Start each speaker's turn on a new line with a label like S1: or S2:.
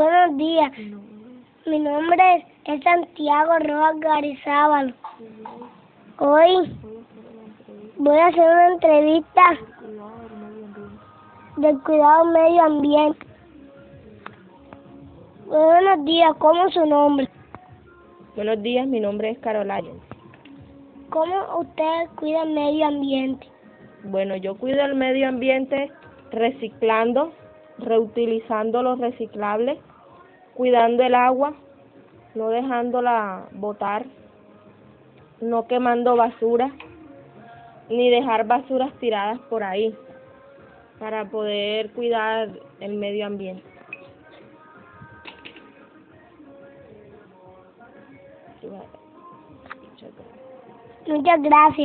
S1: Buenos días. Mi nombre es Santiago Rojas Garizábal. Hoy voy a hacer una entrevista del cuidado del medio ambiente. Buenos días, ¿cómo es su nombre?
S2: Buenos días, mi nombre es Carolina.
S1: ¿Cómo usted cuida el medio ambiente?
S2: Bueno, yo cuido el medio ambiente reciclando, reutilizando los reciclables, cuidando el agua, no dejándola botar, no quemando basura, ni dejar basuras tiradas por ahí, para poder cuidar el medio ambiente.
S1: Muchas gracias.